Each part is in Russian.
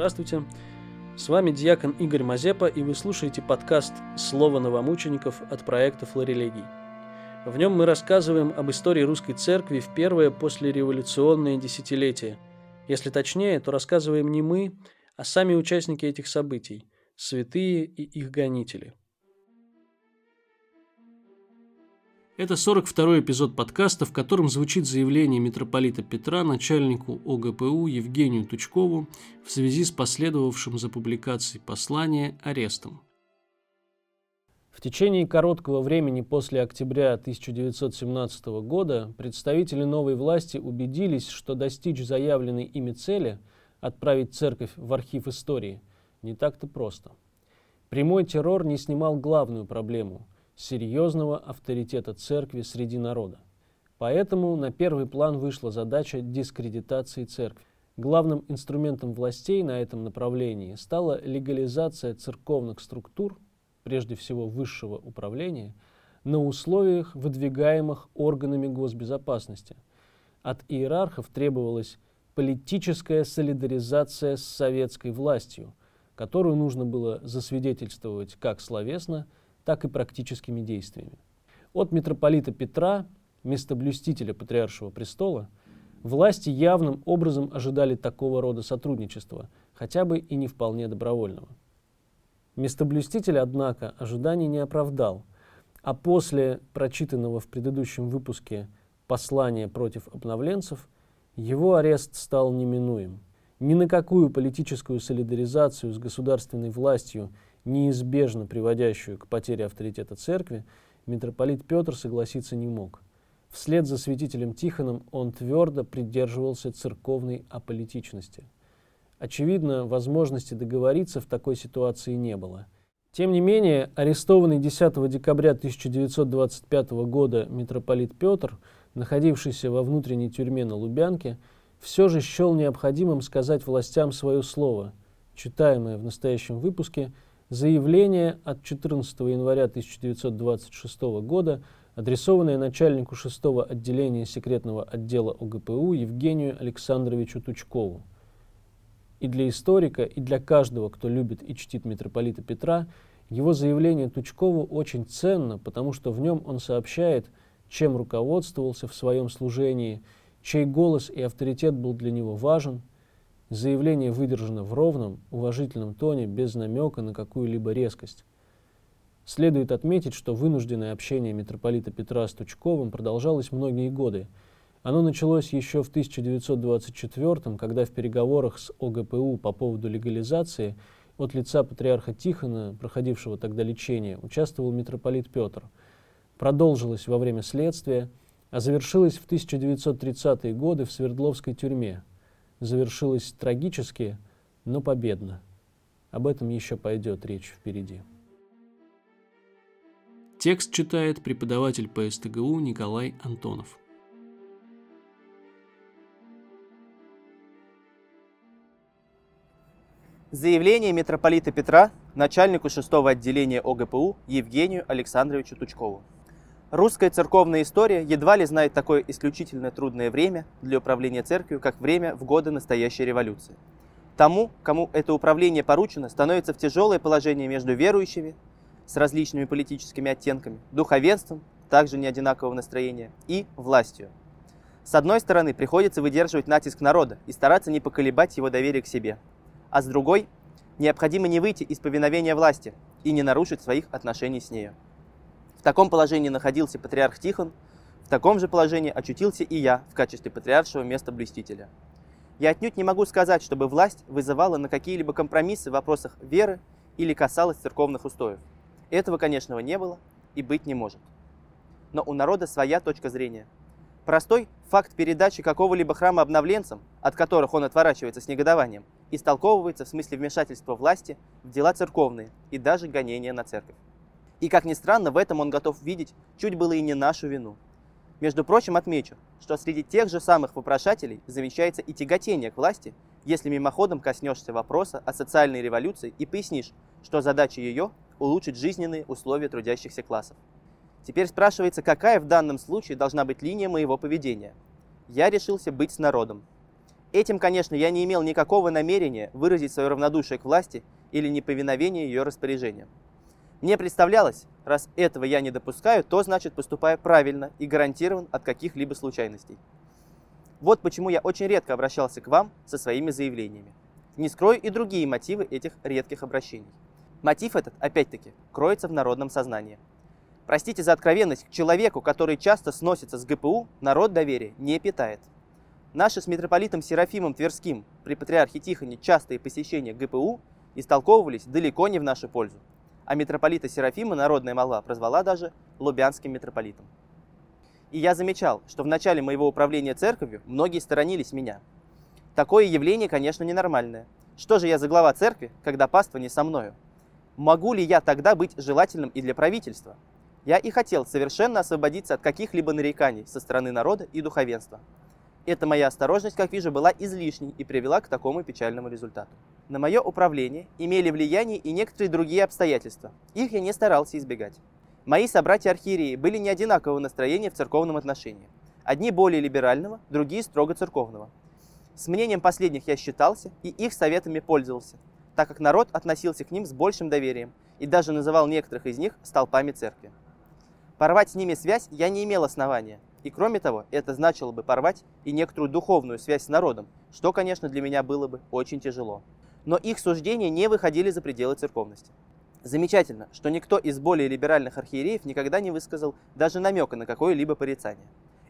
Здравствуйте. С вами диакон Игорь Мазепа, и вы слушаете подкаст «Слово новомучеников» от проекта «Флорелегий». В нем мы рассказываем об истории русской церкви в первое послереволюционное десятилетие. Если точнее, то рассказываем не мы, а сами участники этих событий – святые и их гонители – Это 42-й эпизод подкаста, в котором звучит заявление митрополита Петра начальнику ОГПУ Евгению Тучкову в связи с последовавшим за публикацией послания арестом. В течение короткого времени после октября 1917 года представители новой власти убедились, что достичь заявленной ими цели – отправить церковь в архив истории – не так-то просто. Прямой террор не снимал главную проблему – серьезного авторитета церкви среди народа. Поэтому на первый план вышла задача дискредитации церкви. Главным инструментом властей на этом направлении стала легализация церковных структур, прежде всего высшего управления, на условиях, выдвигаемых органами госбезопасности. От иерархов требовалась политическая солидаризация с советской властью, которую нужно было засвидетельствовать как словесно – так и практическими действиями. От митрополита Петра, местоблюстителя Патриаршего престола, власти явным образом ожидали такого рода сотрудничества, хотя бы и не вполне добровольного. Местоблюститель, однако, ожиданий не оправдал, а после прочитанного в предыдущем выпуске послания против обновленцев, его арест стал неминуем. Ни на какую политическую солидаризацию с государственной властью – неизбежно приводящую к потере авторитета церкви, митрополит Петр согласиться не мог. Вслед за святителем Тихоном он твердо придерживался церковной аполитичности. Очевидно, возможности договориться в такой ситуации не было. Тем не менее, арестованный 10 декабря 1925 года митрополит Петр, находившийся во внутренней тюрьме на Лубянке, все же счел необходимым сказать властям свое слово, читаемое в настоящем выпуске – заявление от 14 января 1926 года, адресованное начальнику 6 отделения секретного отдела ОГПУ Евгению Александровичу Тучкову. И для историка, и для каждого, кто любит и чтит митрополита Петра, его заявление Тучкову очень ценно, потому что в нем он сообщает, чем руководствовался в своем служении, чей голос и авторитет был для него важен – Заявление выдержано в ровном, уважительном тоне, без намека на какую-либо резкость. Следует отметить, что вынужденное общение митрополита Петра с Тучковым продолжалось многие годы. Оно началось еще в 1924 когда в переговорах с ОГПУ по поводу легализации от лица патриарха Тихона, проходившего тогда лечение, участвовал митрополит Петр. Продолжилось во время следствия, а завершилось в 1930-е годы в Свердловской тюрьме – завершилось трагически, но победно. Об этом еще пойдет речь впереди. Текст читает преподаватель по СТГУ Николай Антонов. Заявление митрополита Петра начальнику 6 отделения ОГПУ Евгению Александровичу Тучкову. Русская церковная история едва ли знает такое исключительно трудное время для управления церковью, как время в годы настоящей революции. Тому, кому это управление поручено, становится в тяжелое положение между верующими с различными политическими оттенками, духовенством, также неодинакового настроения, и властью. С одной стороны, приходится выдерживать натиск народа и стараться не поколебать его доверие к себе. А с другой, необходимо не выйти из повиновения власти и не нарушить своих отношений с нею. В таком положении находился патриарх Тихон, в таком же положении очутился и я в качестве патриаршего места блюстителя. Я отнюдь не могу сказать, чтобы власть вызывала на какие-либо компромиссы в вопросах веры или касалась церковных устоев. Этого, конечно, не было и быть не может. Но у народа своя точка зрения. Простой факт передачи какого-либо храма обновленцам, от которых он отворачивается с негодованием, истолковывается в смысле вмешательства власти в дела церковные и даже гонения на церковь. И, как ни странно, в этом он готов видеть чуть было и не нашу вину. Между прочим, отмечу, что среди тех же самых вопрошателей замечается и тяготение к власти, если мимоходом коснешься вопроса о социальной революции и пояснишь, что задача ее – улучшить жизненные условия трудящихся классов. Теперь спрашивается, какая в данном случае должна быть линия моего поведения. Я решился быть с народом. Этим, конечно, я не имел никакого намерения выразить свое равнодушие к власти или неповиновение ее распоряжениям. Мне представлялось, раз этого я не допускаю, то значит поступаю правильно и гарантирован от каких-либо случайностей. Вот почему я очень редко обращался к вам со своими заявлениями. Не скрою и другие мотивы этих редких обращений. Мотив этот, опять-таки, кроется в народном сознании. Простите за откровенность, к человеку, который часто сносится с ГПУ, народ доверия не питает. Наши с митрополитом Серафимом Тверским при патриархе Тихоне частые посещения ГПУ истолковывались далеко не в нашу пользу. А митрополита Серафима народная молва прозвала даже Лубянским митрополитом. И я замечал, что в начале моего управления церковью многие сторонились меня. Такое явление, конечно, ненормальное. Что же я за глава церкви, когда паства не со мною? Могу ли я тогда быть желательным и для правительства? Я и хотел совершенно освободиться от каких-либо нареканий со стороны народа и духовенства – эта моя осторожность, как вижу, была излишней и привела к такому печальному результату. На мое управление имели влияние и некоторые другие обстоятельства. Их я не старался избегать. Мои собратья-архиереи были не одинакового настроения в церковном отношении. Одни более либерального, другие строго церковного. С мнением последних я считался и их советами пользовался, так как народ относился к ним с большим доверием и даже называл некоторых из них столпами церкви. Порвать с ними связь я не имел основания – и кроме того, это значило бы порвать и некоторую духовную связь с народом, что, конечно, для меня было бы очень тяжело. Но их суждения не выходили за пределы церковности. Замечательно, что никто из более либеральных архиереев никогда не высказал даже намека на какое-либо порицание.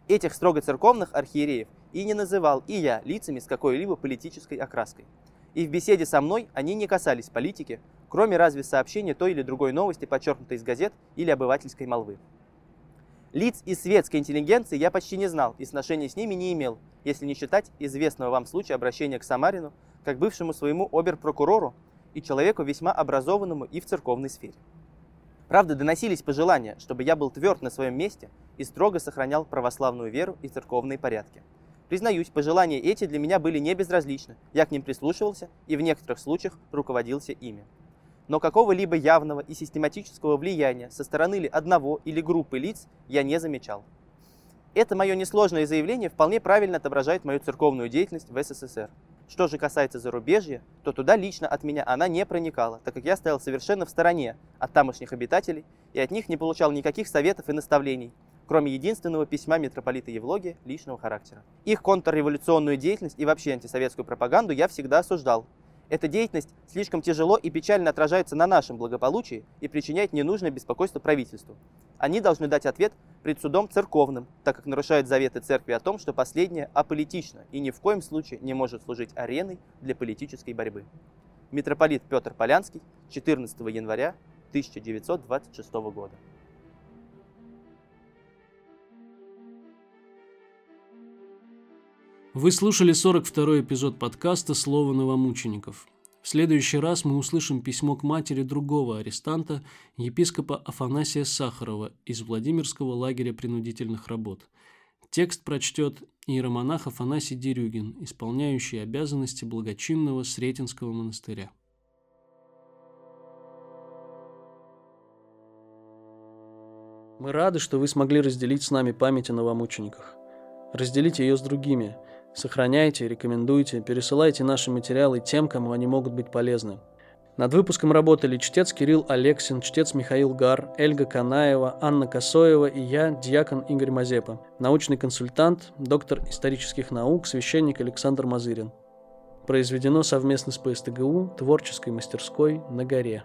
Этих строго церковных архиереев и не называл и я лицами с какой-либо политической окраской. И в беседе со мной они не касались политики, кроме разве сообщения той или другой новости, подчеркнутой из газет или обывательской молвы. Лиц из светской интеллигенции я почти не знал и сношения с ними не имел, если не считать известного вам случая обращения к Самарину, как бывшему своему оберпрокурору и человеку весьма образованному и в церковной сфере. Правда, доносились пожелания, чтобы я был тверд на своем месте и строго сохранял православную веру и церковные порядки. Признаюсь, пожелания эти для меня были не безразличны, я к ним прислушивался и в некоторых случаях руководился ими но какого-либо явного и систематического влияния со стороны ли одного или группы лиц я не замечал. Это мое несложное заявление вполне правильно отображает мою церковную деятельность в СССР. Что же касается зарубежья, то туда лично от меня она не проникала, так как я стоял совершенно в стороне от тамошних обитателей и от них не получал никаких советов и наставлений, кроме единственного письма митрополита Евлогия личного характера. Их контрреволюционную деятельность и вообще антисоветскую пропаганду я всегда осуждал, эта деятельность слишком тяжело и печально отражается на нашем благополучии и причиняет ненужное беспокойство правительству. Они должны дать ответ пред судом церковным, так как нарушают заветы церкви о том, что последнее аполитично и ни в коем случае не может служить ареной для политической борьбы. Митрополит Петр Полянский, 14 января 1926 года. Вы слушали 42-й эпизод подкаста «Слово новомучеников». В следующий раз мы услышим письмо к матери другого арестанта, епископа Афанасия Сахарова из Владимирского лагеря принудительных работ. Текст прочтет иеромонах Афанасий Дерюгин, исполняющий обязанности благочинного Сретенского монастыря. Мы рады, что вы смогли разделить с нами память о новомучениках. Разделите ее с другими – Сохраняйте, рекомендуйте, пересылайте наши материалы тем, кому они могут быть полезны. Над выпуском работали чтец Кирилл Алексин, чтец Михаил Гар, Эльга Канаева, Анна Косоева и я, диакон Игорь Мазепа, научный консультант, доктор исторических наук, священник Александр Мазырин. Произведено совместно с ПСТГУ творческой мастерской на горе.